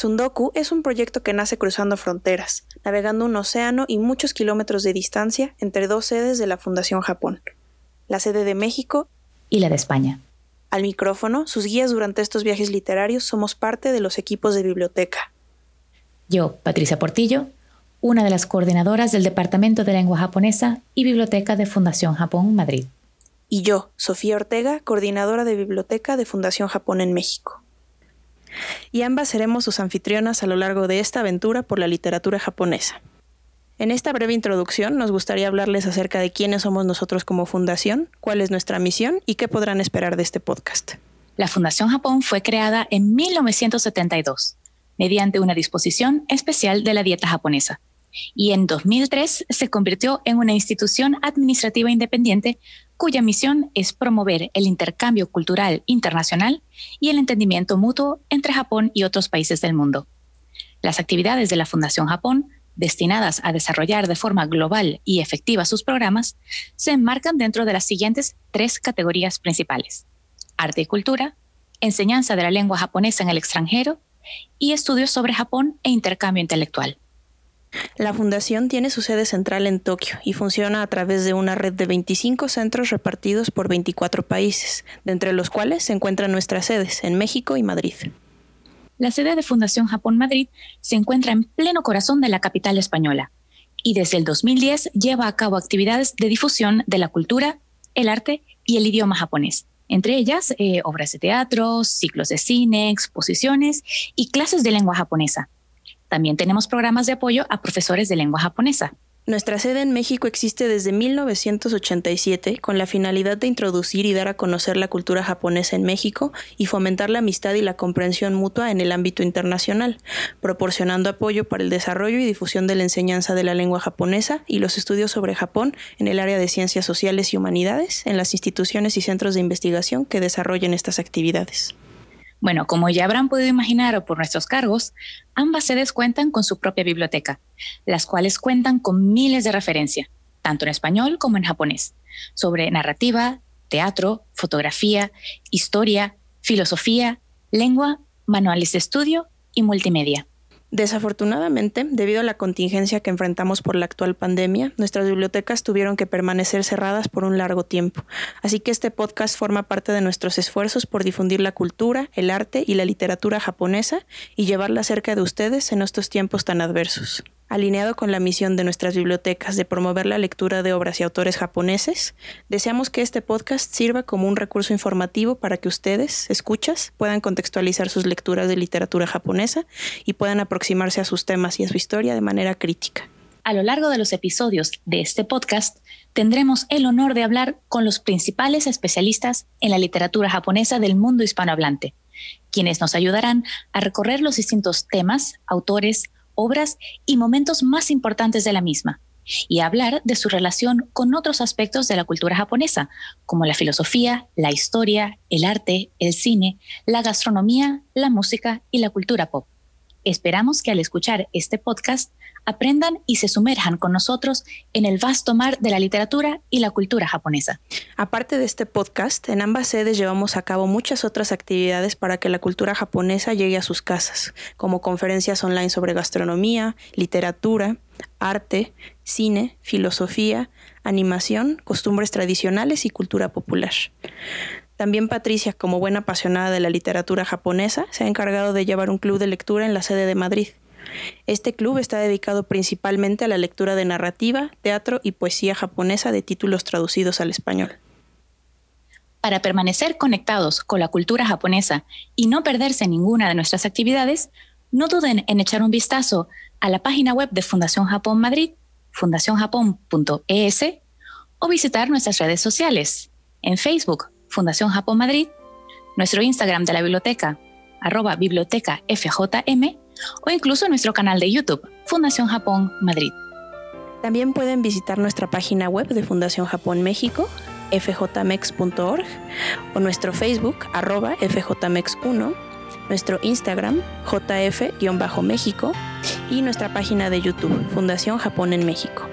Tsundoku es un proyecto que nace cruzando fronteras, navegando un océano y muchos kilómetros de distancia entre dos sedes de la Fundación Japón, la sede de México y la de España. Al micrófono, sus guías durante estos viajes literarios somos parte de los equipos de biblioteca. Yo, Patricia Portillo, una de las coordinadoras del Departamento de Lengua Japonesa y Biblioteca de Fundación Japón Madrid. Y yo, Sofía Ortega, coordinadora de Biblioteca de Fundación Japón en México y ambas seremos sus anfitrionas a lo largo de esta aventura por la literatura japonesa. En esta breve introducción nos gustaría hablarles acerca de quiénes somos nosotros como fundación, cuál es nuestra misión y qué podrán esperar de este podcast. La Fundación Japón fue creada en 1972 mediante una disposición especial de la dieta japonesa y en 2003 se convirtió en una institución administrativa independiente cuya misión es promover el intercambio cultural internacional y el entendimiento mutuo entre Japón y otros países del mundo. Las actividades de la Fundación Japón, destinadas a desarrollar de forma global y efectiva sus programas, se enmarcan dentro de las siguientes tres categorías principales. Arte y cultura, enseñanza de la lengua japonesa en el extranjero y estudios sobre Japón e intercambio intelectual. La fundación tiene su sede central en Tokio y funciona a través de una red de 25 centros repartidos por 24 países, de entre los cuales se encuentran nuestras sedes en México y Madrid. La sede de Fundación Japón Madrid se encuentra en pleno corazón de la capital española y desde el 2010 lleva a cabo actividades de difusión de la cultura, el arte y el idioma japonés, entre ellas eh, obras de teatro, ciclos de cine, exposiciones y clases de lengua japonesa también tenemos programas de apoyo a profesores de lengua japonesa. Nuestra sede en México existe desde 1987 con la finalidad de introducir y dar a conocer la cultura japonesa en México y fomentar la amistad y la comprensión mutua en el ámbito internacional, proporcionando apoyo para el desarrollo y difusión de la enseñanza de la lengua japonesa y los estudios sobre Japón en el área de ciencias sociales y humanidades en las instituciones y centros de investigación que desarrollen estas actividades. Bueno, como ya habrán podido imaginar por nuestros cargos, ambas sedes cuentan con su propia biblioteca, las cuales cuentan con miles de referencias, tanto en español como en japonés, sobre narrativa, teatro, fotografía, historia, filosofía, lengua, manuales de estudio y multimedia. Desafortunadamente, debido a la contingencia que enfrentamos por la actual pandemia, nuestras bibliotecas tuvieron que permanecer cerradas por un largo tiempo. Así que este podcast forma parte de nuestros esfuerzos por difundir la cultura, el arte y la literatura japonesa y llevarla cerca de ustedes en estos tiempos tan adversos. Alineado con la misión de nuestras bibliotecas de promover la lectura de obras y autores japoneses, deseamos que este podcast sirva como un recurso informativo para que ustedes, escuchas, puedan contextualizar sus lecturas de literatura japonesa y puedan aproximarse a sus temas y a su historia de manera crítica. A lo largo de los episodios de este podcast, tendremos el honor de hablar con los principales especialistas en la literatura japonesa del mundo hispanohablante, quienes nos ayudarán a recorrer los distintos temas, autores, obras y momentos más importantes de la misma, y hablar de su relación con otros aspectos de la cultura japonesa, como la filosofía, la historia, el arte, el cine, la gastronomía, la música y la cultura pop. Esperamos que al escuchar este podcast aprendan y se sumerjan con nosotros en el vasto mar de la literatura y la cultura japonesa. Aparte de este podcast, en ambas sedes llevamos a cabo muchas otras actividades para que la cultura japonesa llegue a sus casas, como conferencias online sobre gastronomía, literatura, arte, cine, filosofía, animación, costumbres tradicionales y cultura popular. También Patricia, como buena apasionada de la literatura japonesa, se ha encargado de llevar un club de lectura en la sede de Madrid. Este club está dedicado principalmente a la lectura de narrativa, teatro y poesía japonesa de títulos traducidos al español. Para permanecer conectados con la cultura japonesa y no perderse ninguna de nuestras actividades, no duden en echar un vistazo a la página web de Fundación Japón Madrid, fundacionjapón.es, o visitar nuestras redes sociales. En Facebook, Fundación Japón Madrid, nuestro Instagram de la biblioteca, arroba biblioteca FJM, o incluso nuestro canal de YouTube, Fundación Japón Madrid. También pueden visitar nuestra página web de Fundación Japón México, fjmex.org, o nuestro Facebook, arroba fjmex1, nuestro Instagram, jf-méxico, y nuestra página de YouTube, Fundación Japón en México.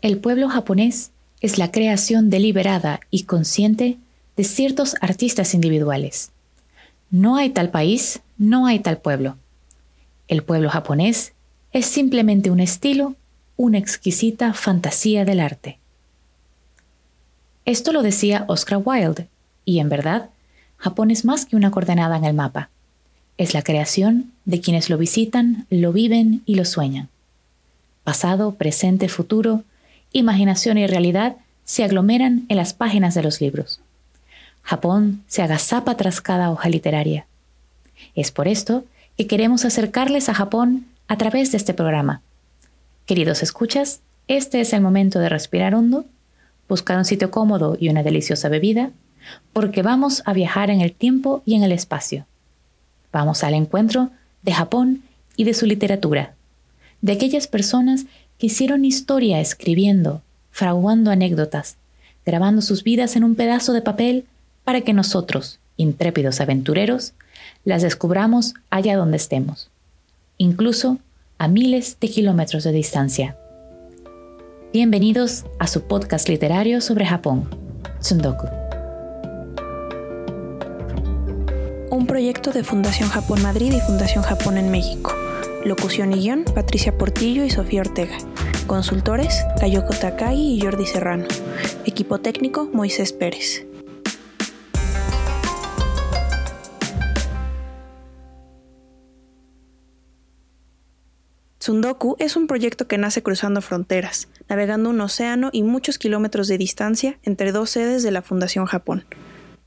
El pueblo japonés es la creación deliberada y consciente de ciertos artistas individuales. No hay tal país, no hay tal pueblo. El pueblo japonés es simplemente un estilo, una exquisita fantasía del arte. Esto lo decía Oscar Wilde, y en verdad, Japón es más que una coordenada en el mapa. Es la creación de quienes lo visitan, lo viven y lo sueñan. Pasado, presente, futuro, imaginación y realidad se aglomeran en las páginas de los libros. Japón se agazapa tras cada hoja literaria. Es por esto que queremos acercarles a Japón a través de este programa. Queridos escuchas, este es el momento de respirar hondo, buscar un sitio cómodo y una deliciosa bebida, porque vamos a viajar en el tiempo y en el espacio. Vamos al encuentro de Japón y de su literatura, de aquellas personas hicieron historia escribiendo, fraguando anécdotas, grabando sus vidas en un pedazo de papel para que nosotros, intrépidos aventureros, las descubramos allá donde estemos, incluso a miles de kilómetros de distancia. Bienvenidos a su podcast literario sobre Japón, Tsundoku. Un proyecto de Fundación Japón Madrid y Fundación Japón en México. Locución y guion, Patricia Portillo y Sofía Ortega. Consultores, Kayoko Takagi y Jordi Serrano. Equipo técnico, Moisés Pérez. Tsundoku es un proyecto que nace cruzando fronteras, navegando un océano y muchos kilómetros de distancia entre dos sedes de la Fundación Japón,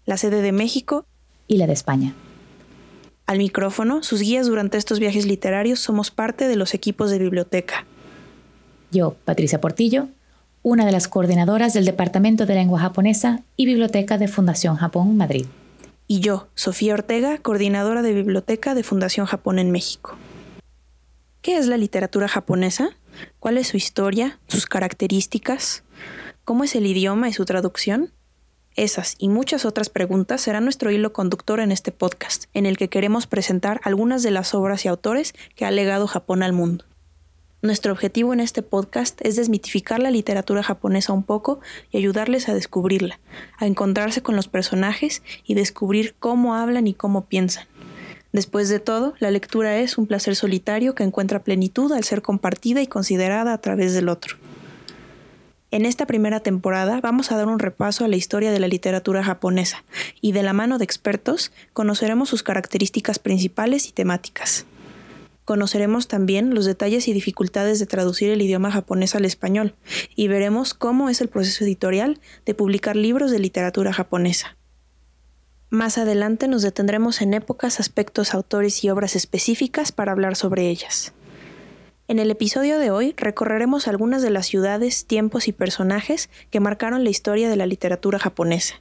la sede de México y la de España. Al micrófono, sus guías durante estos viajes literarios somos parte de los equipos de biblioteca. Yo, Patricia Portillo, una de las coordinadoras del Departamento de Lengua Japonesa y Biblioteca de Fundación Japón Madrid. Y yo, Sofía Ortega, coordinadora de Biblioteca de Fundación Japón en México. ¿Qué es la literatura japonesa? ¿Cuál es su historia, sus características? ¿Cómo es el idioma y su traducción? Esas y muchas otras preguntas serán nuestro hilo conductor en este podcast, en el que queremos presentar algunas de las obras y autores que ha legado Japón al mundo. Nuestro objetivo en este podcast es desmitificar la literatura japonesa un poco y ayudarles a descubrirla, a encontrarse con los personajes y descubrir cómo hablan y cómo piensan. Después de todo, la lectura es un placer solitario que encuentra plenitud al ser compartida y considerada a través del otro. En esta primera temporada vamos a dar un repaso a la historia de la literatura japonesa y de la mano de expertos conoceremos sus características principales y temáticas. Conoceremos también los detalles y dificultades de traducir el idioma japonés al español y veremos cómo es el proceso editorial de publicar libros de literatura japonesa. Más adelante nos detendremos en épocas, aspectos, autores y obras específicas para hablar sobre ellas. En el episodio de hoy recorreremos algunas de las ciudades, tiempos y personajes que marcaron la historia de la literatura japonesa.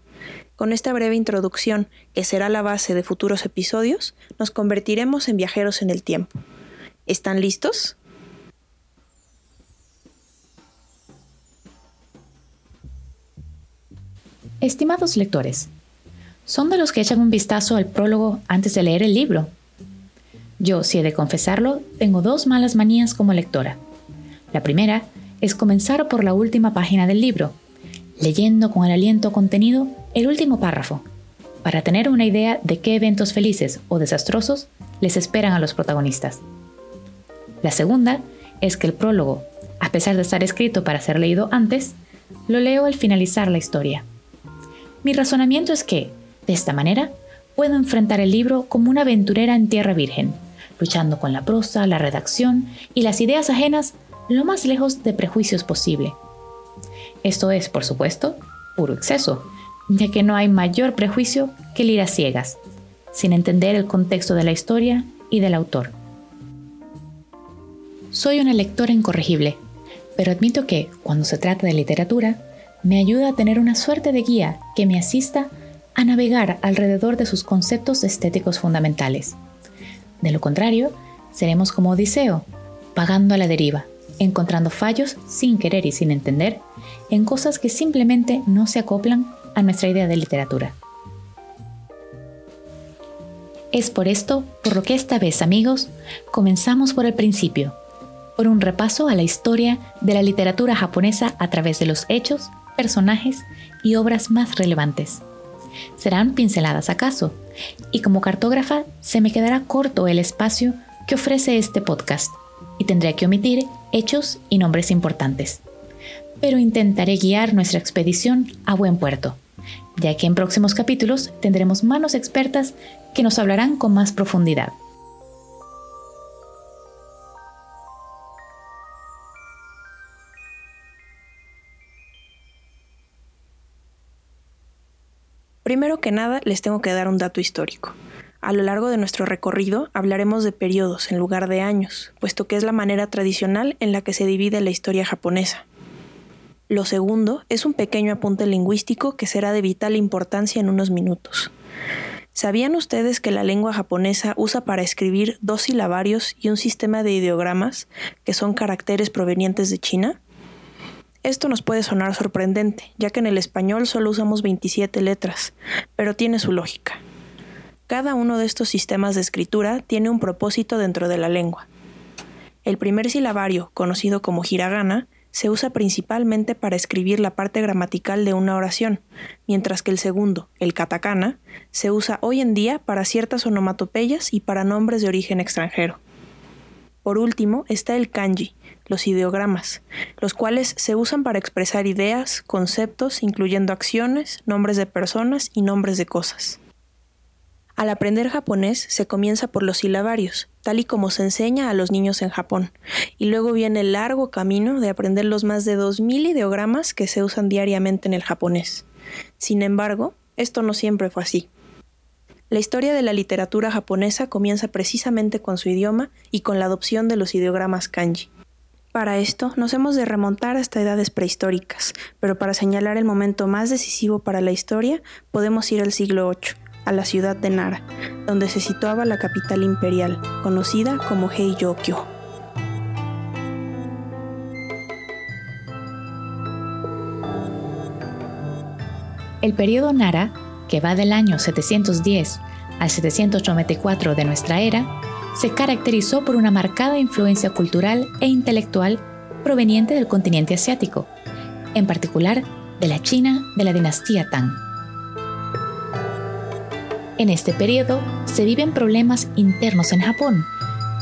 Con esta breve introducción, que será la base de futuros episodios, nos convertiremos en viajeros en el tiempo. ¿Están listos? Estimados lectores, ¿son de los que echan un vistazo al prólogo antes de leer el libro? Yo, si he de confesarlo, tengo dos malas manías como lectora. La primera es comenzar por la última página del libro, leyendo con el aliento contenido el último párrafo, para tener una idea de qué eventos felices o desastrosos les esperan a los protagonistas. La segunda es que el prólogo, a pesar de estar escrito para ser leído antes, lo leo al finalizar la historia. Mi razonamiento es que, de esta manera, puedo enfrentar el libro como una aventurera en tierra virgen, luchando con la prosa, la redacción y las ideas ajenas lo más lejos de prejuicios posible. Esto es, por supuesto, puro exceso, ya que no hay mayor prejuicio que el ir a ciegas, sin entender el contexto de la historia y del autor. Soy una lectora incorregible, pero admito que, cuando se trata de literatura, me ayuda a tener una suerte de guía que me asista a navegar alrededor de sus conceptos estéticos fundamentales. De lo contrario, seremos como Odiseo, pagando a la deriva, encontrando fallos sin querer y sin entender en cosas que simplemente no se acoplan a nuestra idea de literatura. Es por esto por lo que esta vez, amigos, comenzamos por el principio, por un repaso a la historia de la literatura japonesa a través de los hechos, personajes y obras más relevantes. Serán pinceladas acaso, y como cartógrafa se me quedará corto el espacio que ofrece este podcast, y tendré que omitir hechos y nombres importantes. Pero intentaré guiar nuestra expedición a buen puerto, ya que en próximos capítulos tendremos manos expertas que nos hablarán con más profundidad. Primero que nada, les tengo que dar un dato histórico. A lo largo de nuestro recorrido hablaremos de periodos en lugar de años, puesto que es la manera tradicional en la que se divide la historia japonesa. Lo segundo es un pequeño apunte lingüístico que será de vital importancia en unos minutos. ¿Sabían ustedes que la lengua japonesa usa para escribir dos silabarios y un sistema de ideogramas, que son caracteres provenientes de China? Esto nos puede sonar sorprendente, ya que en el español solo usamos 27 letras, pero tiene su lógica. Cada uno de estos sistemas de escritura tiene un propósito dentro de la lengua. El primer silabario, conocido como hiragana, se usa principalmente para escribir la parte gramatical de una oración, mientras que el segundo, el katakana, se usa hoy en día para ciertas onomatopeyas y para nombres de origen extranjero. Por último está el kanji, los ideogramas, los cuales se usan para expresar ideas, conceptos, incluyendo acciones, nombres de personas y nombres de cosas. Al aprender japonés se comienza por los silabarios, tal y como se enseña a los niños en Japón, y luego viene el largo camino de aprender los más de 2.000 ideogramas que se usan diariamente en el japonés. Sin embargo, esto no siempre fue así. La historia de la literatura japonesa comienza precisamente con su idioma y con la adopción de los ideogramas kanji. Para esto nos hemos de remontar hasta edades prehistóricas, pero para señalar el momento más decisivo para la historia podemos ir al siglo VIII, a la ciudad de Nara, donde se situaba la capital imperial, conocida como Heiyokyo. El periodo Nara, que va del año 710 al 794 de nuestra era, se caracterizó por una marcada influencia cultural e intelectual proveniente del continente asiático, en particular de la China de la dinastía Tang. En este periodo se viven problemas internos en Japón,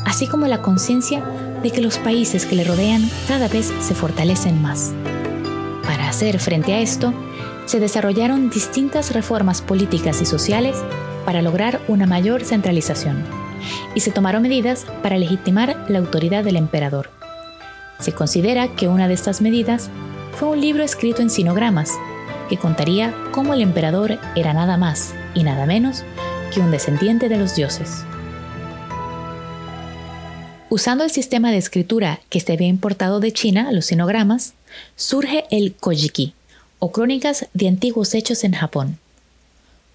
así como la conciencia de que los países que le rodean cada vez se fortalecen más. Para hacer frente a esto, se desarrollaron distintas reformas políticas y sociales para lograr una mayor centralización y se tomaron medidas para legitimar la autoridad del emperador. Se considera que una de estas medidas fue un libro escrito en sinogramas, que contaría cómo el emperador era nada más y nada menos que un descendiente de los dioses. Usando el sistema de escritura que se había importado de China, los sinogramas, surge el Kojiki, o Crónicas de Antiguos Hechos en Japón.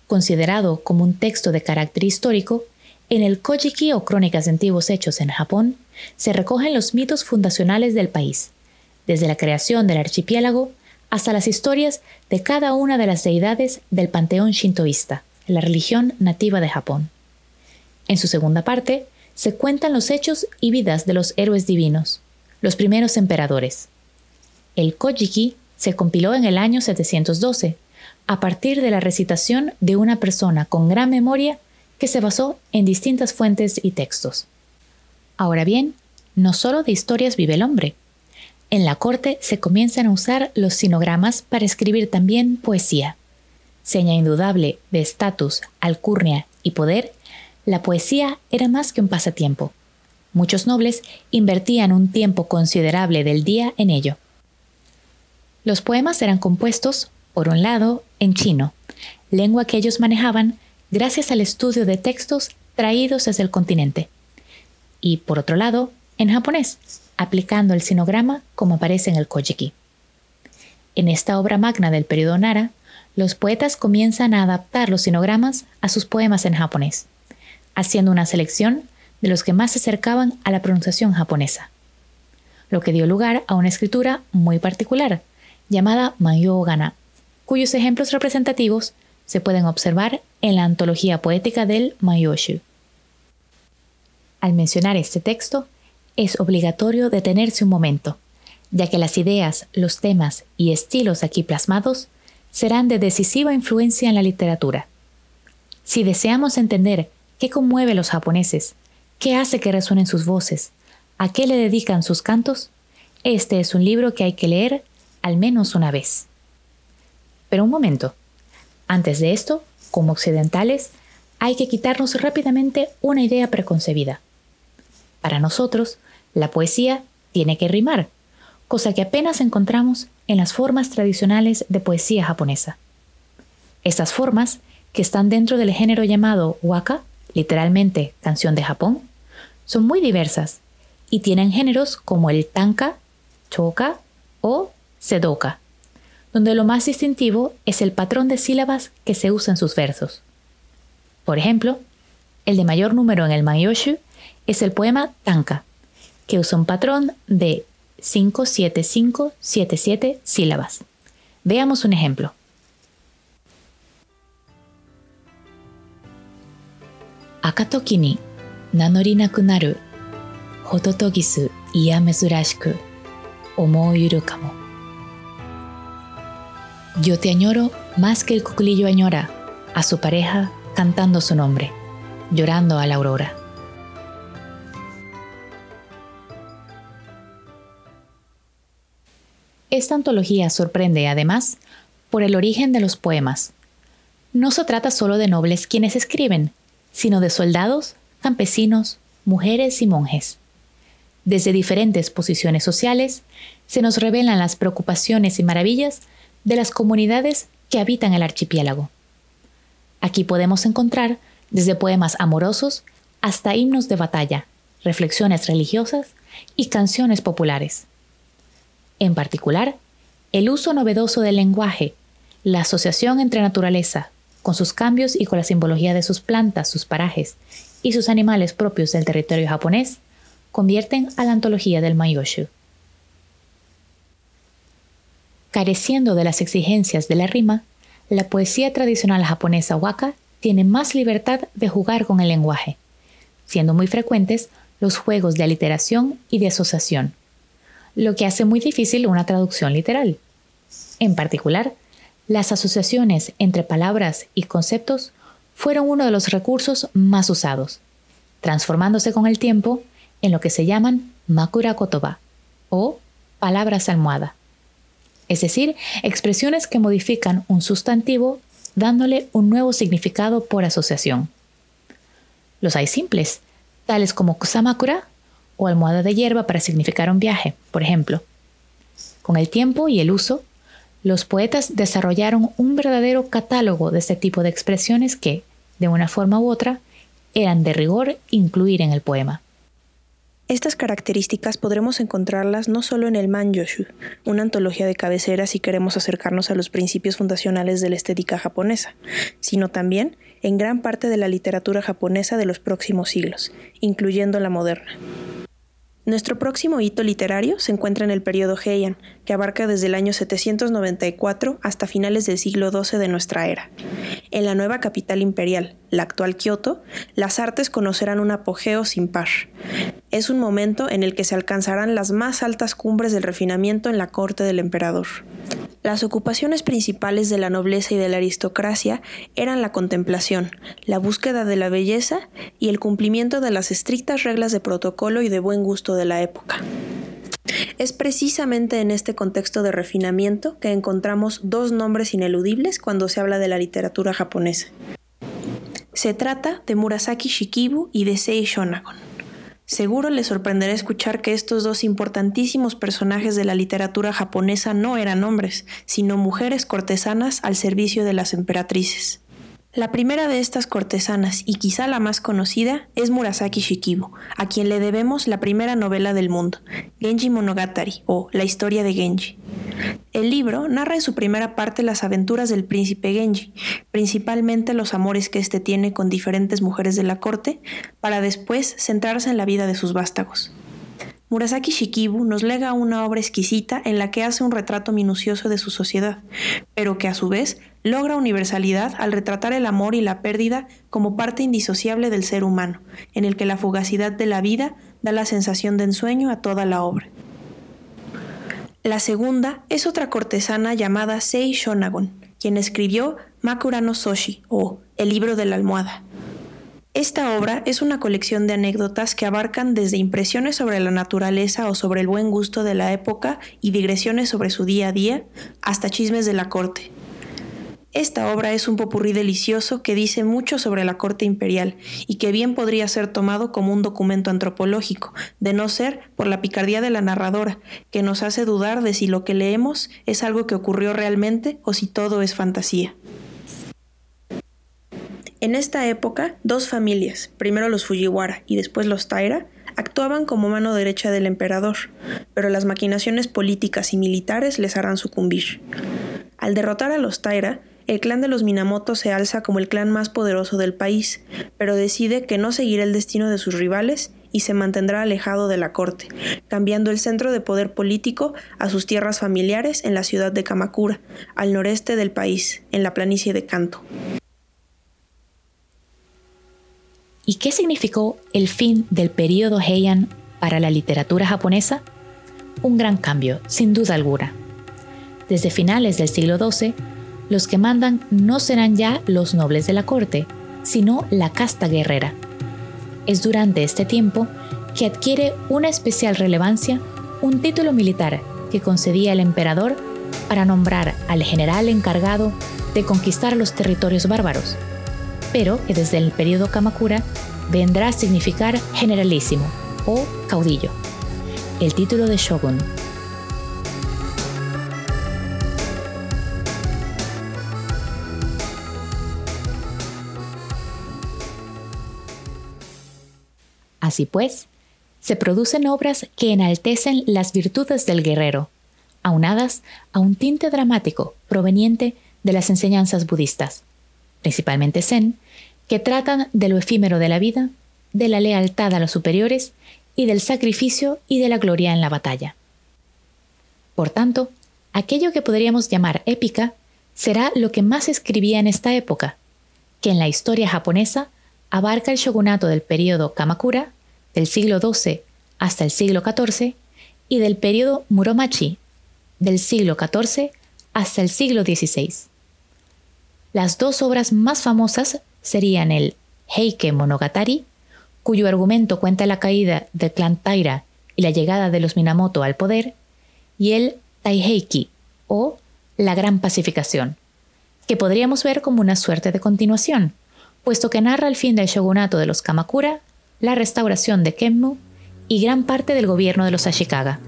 Considerado como un texto de carácter histórico, en el Kojiki o Crónicas de Antiguos Hechos en Japón se recogen los mitos fundacionales del país, desde la creación del archipiélago hasta las historias de cada una de las deidades del panteón shintoísta, la religión nativa de Japón. En su segunda parte se cuentan los hechos y vidas de los héroes divinos, los primeros emperadores. El Kojiki se compiló en el año 712, a partir de la recitación de una persona con gran memoria que se basó en distintas fuentes y textos. Ahora bien, no solo de historias vive el hombre. En la corte se comienzan a usar los sinogramas para escribir también poesía. Seña indudable de estatus, alcurnia y poder, la poesía era más que un pasatiempo. Muchos nobles invertían un tiempo considerable del día en ello. Los poemas eran compuestos, por un lado, en chino, lengua que ellos manejaban gracias al estudio de textos traídos desde el continente. Y por otro lado, en japonés, aplicando el sinograma como aparece en el Kojiki. En esta obra magna del periodo Nara, los poetas comienzan a adaptar los sinogramas a sus poemas en japonés, haciendo una selección de los que más se acercaban a la pronunciación japonesa, lo que dio lugar a una escritura muy particular, llamada Mayogana, cuyos ejemplos representativos se pueden observar en la antología poética del Mayoshu. Al mencionar este texto, es obligatorio detenerse un momento, ya que las ideas, los temas y estilos aquí plasmados serán de decisiva influencia en la literatura. Si deseamos entender qué conmueve a los japoneses, qué hace que resuenen sus voces, a qué le dedican sus cantos, este es un libro que hay que leer al menos una vez. Pero un momento. Antes de esto, como occidentales, hay que quitarnos rápidamente una idea preconcebida. Para nosotros, la poesía tiene que rimar, cosa que apenas encontramos en las formas tradicionales de poesía japonesa. Estas formas, que están dentro del género llamado waka, literalmente canción de Japón, son muy diversas y tienen géneros como el tanka, choka o sedoka, donde lo más distintivo es el patrón de sílabas que se usa en sus versos. Por ejemplo, el de mayor número en el Mayoshu es el poema Tanka, que usa un patrón de 57577 sílabas. Veamos un ejemplo. Akatoki ni nanorinaku naru hototogisu iya mezurashiku omoyuru kamo. Yo te añoro más que el cuclillo añora a su pareja cantando su nombre, llorando a la aurora. Esta antología sorprende además por el origen de los poemas. No se trata solo de nobles quienes escriben, sino de soldados, campesinos, mujeres y monjes. Desde diferentes posiciones sociales se nos revelan las preocupaciones y maravillas de las comunidades que habitan el archipiélago. Aquí podemos encontrar desde poemas amorosos hasta himnos de batalla, reflexiones religiosas y canciones populares. En particular, el uso novedoso del lenguaje, la asociación entre naturaleza, con sus cambios y con la simbología de sus plantas, sus parajes y sus animales propios del territorio japonés, convierten a la antología del Mayoshu. Careciendo de las exigencias de la rima, la poesía tradicional japonesa waka tiene más libertad de jugar con el lenguaje, siendo muy frecuentes los juegos de aliteración y de asociación, lo que hace muy difícil una traducción literal. En particular, las asociaciones entre palabras y conceptos fueron uno de los recursos más usados, transformándose con el tiempo en lo que se llaman makura kotoba o palabras almohada, es decir, expresiones que modifican un sustantivo dándole un nuevo significado por asociación. Los hay simples, tales como kusamakura o almohada de hierba para significar un viaje, por ejemplo. Con el tiempo y el uso, los poetas desarrollaron un verdadero catálogo de este tipo de expresiones que, de una forma u otra, eran de rigor incluir en el poema. Estas características podremos encontrarlas no solo en el Manjoshu, una antología de cabecera si queremos acercarnos a los principios fundacionales de la estética japonesa, sino también en gran parte de la literatura japonesa de los próximos siglos, incluyendo la moderna. Nuestro próximo hito literario se encuentra en el periodo Heian, que abarca desde el año 794 hasta finales del siglo XII de nuestra era. En la nueva capital imperial, la actual Kioto, las artes conocerán un apogeo sin par. Es un momento en el que se alcanzarán las más altas cumbres del refinamiento en la corte del emperador. Las ocupaciones principales de la nobleza y de la aristocracia eran la contemplación, la búsqueda de la belleza y el cumplimiento de las estrictas reglas de protocolo y de buen gusto de la época. Es precisamente en este contexto de refinamiento que encontramos dos nombres ineludibles cuando se habla de la literatura japonesa. Se trata de Murasaki Shikibu y de Sei Shonagon. Seguro les sorprenderá escuchar que estos dos importantísimos personajes de la literatura japonesa no eran hombres, sino mujeres cortesanas al servicio de las emperatrices. La primera de estas cortesanas, y quizá la más conocida, es Murasaki Shikibu, a quien le debemos la primera novela del mundo, Genji Monogatari, o La historia de Genji. El libro narra en su primera parte las aventuras del príncipe Genji, principalmente los amores que éste tiene con diferentes mujeres de la corte, para después centrarse en la vida de sus vástagos. Murasaki Shikibu nos lega una obra exquisita en la que hace un retrato minucioso de su sociedad, pero que a su vez logra universalidad al retratar el amor y la pérdida como parte indisociable del ser humano, en el que la fugacidad de la vida da la sensación de ensueño a toda la obra. La segunda es otra cortesana llamada Sei Shonagon, quien escribió Makura no Soshi o El libro de la almohada. Esta obra es una colección de anécdotas que abarcan desde impresiones sobre la naturaleza o sobre el buen gusto de la época y digresiones sobre su día a día, hasta chismes de la corte. Esta obra es un popurrí delicioso que dice mucho sobre la corte imperial y que bien podría ser tomado como un documento antropológico, de no ser por la picardía de la narradora, que nos hace dudar de si lo que leemos es algo que ocurrió realmente o si todo es fantasía. En esta época, dos familias, primero los Fujiwara y después los Taira, actuaban como mano derecha del emperador, pero las maquinaciones políticas y militares les harán sucumbir. Al derrotar a los Taira, el clan de los Minamoto se alza como el clan más poderoso del país, pero decide que no seguirá el destino de sus rivales y se mantendrá alejado de la corte, cambiando el centro de poder político a sus tierras familiares en la ciudad de Kamakura, al noreste del país, en la planicie de Kanto. ¿Y qué significó el fin del periodo Heian para la literatura japonesa? Un gran cambio, sin duda alguna. Desde finales del siglo XII, los que mandan no serán ya los nobles de la corte, sino la casta guerrera. Es durante este tiempo que adquiere una especial relevancia un título militar que concedía el emperador para nombrar al general encargado de conquistar los territorios bárbaros, pero que desde el periodo Kamakura vendrá a significar generalísimo o caudillo, el título de shogun. Así pues, se producen obras que enaltecen las virtudes del guerrero, aunadas a un tinte dramático proveniente de las enseñanzas budistas, principalmente Zen, que tratan de lo efímero de la vida, de la lealtad a los superiores y del sacrificio y de la gloria en la batalla. Por tanto, aquello que podríamos llamar épica será lo que más escribía en esta época, que en la historia japonesa abarca el shogunato del período Kamakura del siglo XII hasta el siglo XIV y del periodo Muromachi del siglo XIV hasta el siglo XVI. Las dos obras más famosas serían el Heike Monogatari, cuyo argumento cuenta la caída del clan Taira y la llegada de los Minamoto al poder, y el Taiheiki, o La Gran Pacificación, que podríamos ver como una suerte de continuación, puesto que narra el fin del shogunato de los Kamakura la restauración de Kenmu y gran parte del gobierno de los Ashikaga.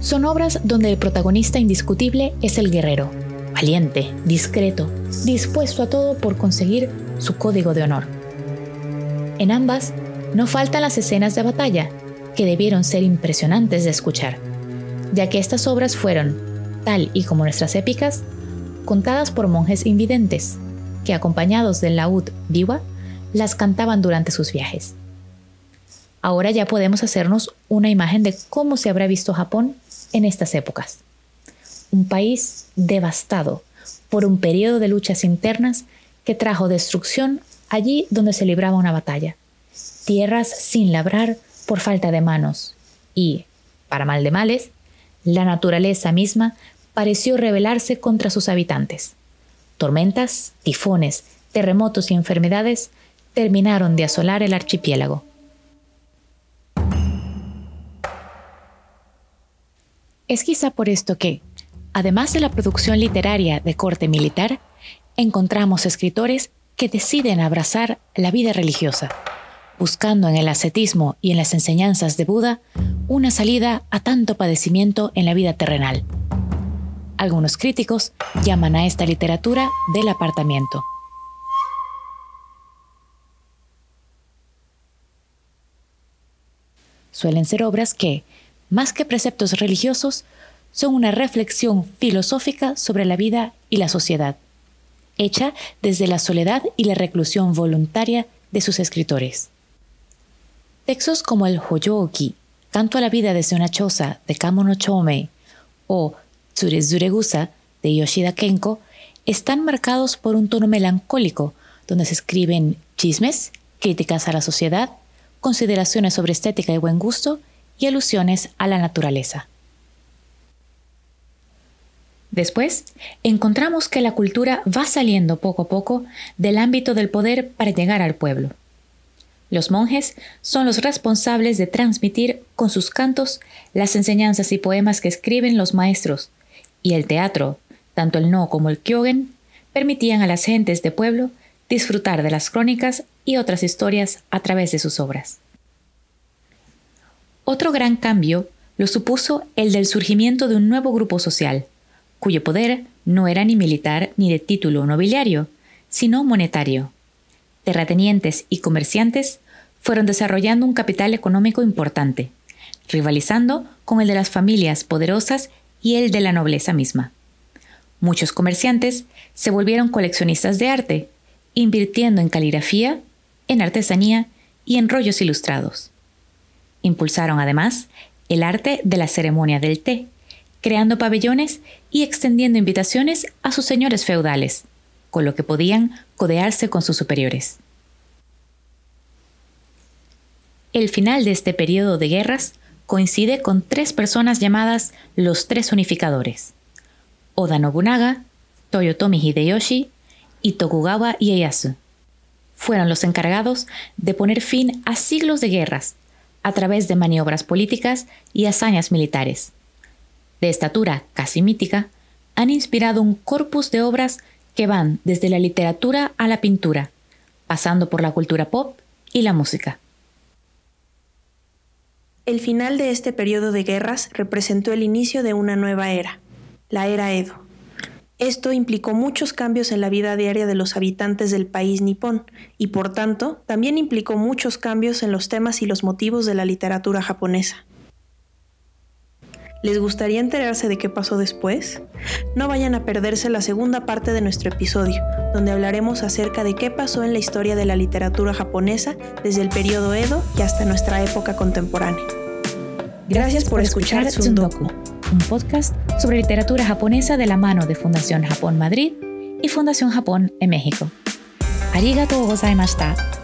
Son obras donde el protagonista indiscutible es el guerrero, valiente, discreto, dispuesto a todo por conseguir su código de honor. En ambas, no faltan las escenas de batalla, que debieron ser impresionantes de escuchar, ya que estas obras fueron, tal y como nuestras épicas, contadas por monjes invidentes, que acompañados del laúd viva, las cantaban durante sus viajes. Ahora ya podemos hacernos una imagen de cómo se habrá visto Japón en estas épocas. Un país devastado por un periodo de luchas internas que trajo destrucción allí donde se libraba una batalla tierras sin labrar por falta de manos, y, para mal de males, la naturaleza misma pareció rebelarse contra sus habitantes. Tormentas, tifones, terremotos y enfermedades terminaron de asolar el archipiélago. Es quizá por esto que, además de la producción literaria de corte militar, encontramos escritores que deciden abrazar la vida religiosa buscando en el ascetismo y en las enseñanzas de Buda una salida a tanto padecimiento en la vida terrenal. Algunos críticos llaman a esta literatura del apartamiento. Suelen ser obras que, más que preceptos religiosos, son una reflexión filosófica sobre la vida y la sociedad, hecha desde la soledad y la reclusión voluntaria de sus escritores. Textos como el Hoyoki, Canto a la vida desde una choza de Kamo no Chomei, o Tsurezuregusa de Yoshida Kenko están marcados por un tono melancólico, donde se escriben chismes, críticas a la sociedad, consideraciones sobre estética y buen gusto y alusiones a la naturaleza. Después, encontramos que la cultura va saliendo poco a poco del ámbito del poder para llegar al pueblo. Los monjes son los responsables de transmitir con sus cantos las enseñanzas y poemas que escriben los maestros, y el teatro, tanto el no como el kyogen, permitían a las gentes de pueblo disfrutar de las crónicas y otras historias a través de sus obras. Otro gran cambio lo supuso el del surgimiento de un nuevo grupo social, cuyo poder no era ni militar ni de título nobiliario, sino monetario. Terratenientes y comerciantes fueron desarrollando un capital económico importante, rivalizando con el de las familias poderosas y el de la nobleza misma. Muchos comerciantes se volvieron coleccionistas de arte, invirtiendo en caligrafía, en artesanía y en rollos ilustrados. Impulsaron además el arte de la ceremonia del té, creando pabellones y extendiendo invitaciones a sus señores feudales, con lo que podían codearse con sus superiores. El final de este periodo de guerras coincide con tres personas llamadas los tres unificadores, Oda Nobunaga, Toyotomi Hideyoshi y Tokugawa Ieyasu. Fueron los encargados de poner fin a siglos de guerras a través de maniobras políticas y hazañas militares. De estatura casi mítica, han inspirado un corpus de obras que van desde la literatura a la pintura, pasando por la cultura pop y la música. El final de este periodo de guerras representó el inicio de una nueva era, la era Edo. Esto implicó muchos cambios en la vida diaria de los habitantes del país nipón y por tanto también implicó muchos cambios en los temas y los motivos de la literatura japonesa. ¿Les gustaría enterarse de qué pasó después? No vayan a perderse la segunda parte de nuestro episodio, donde hablaremos acerca de qué pasó en la historia de la literatura japonesa desde el periodo Edo y hasta nuestra época contemporánea. Gracias, por, escuchar Tsundoku un podcast sobre literatura japonesa de la mano de Fundación Japón Madrid y Fundación Japón en México. Arigatou gozaimashita.